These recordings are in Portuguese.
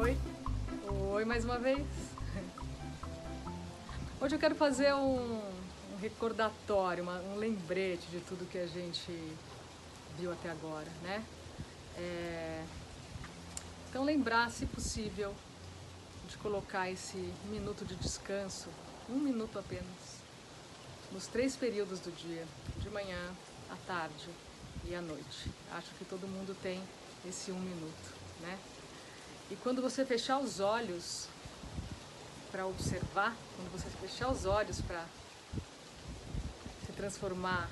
Oi, oi mais uma vez. Hoje eu quero fazer um, um recordatório, uma, um lembrete de tudo que a gente viu até agora, né? É... Então lembrar, se possível, de colocar esse minuto de descanso, um minuto apenas, nos três períodos do dia, de manhã, à tarde e à noite. Acho que todo mundo tem esse um minuto, né? E quando você fechar os olhos para observar, quando você fechar os olhos para se transformar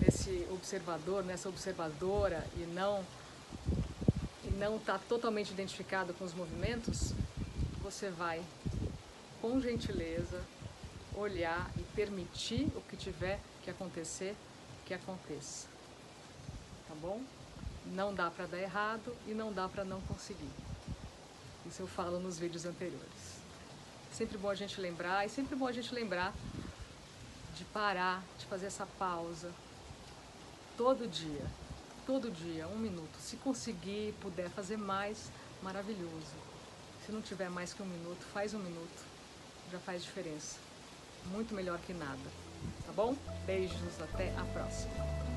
nesse observador, nessa observadora e não e não estar tá totalmente identificado com os movimentos, você vai com gentileza olhar e permitir o que tiver que acontecer, que aconteça. Tá bom? Não dá para dar errado e não dá para não conseguir. Isso eu falo nos vídeos anteriores. Sempre bom a gente lembrar e sempre bom a gente lembrar de parar, de fazer essa pausa todo dia, todo dia, um minuto. Se conseguir, puder fazer mais, maravilhoso. Se não tiver mais que um minuto, faz um minuto, já faz diferença. Muito melhor que nada. Tá bom? Beijos, até a próxima.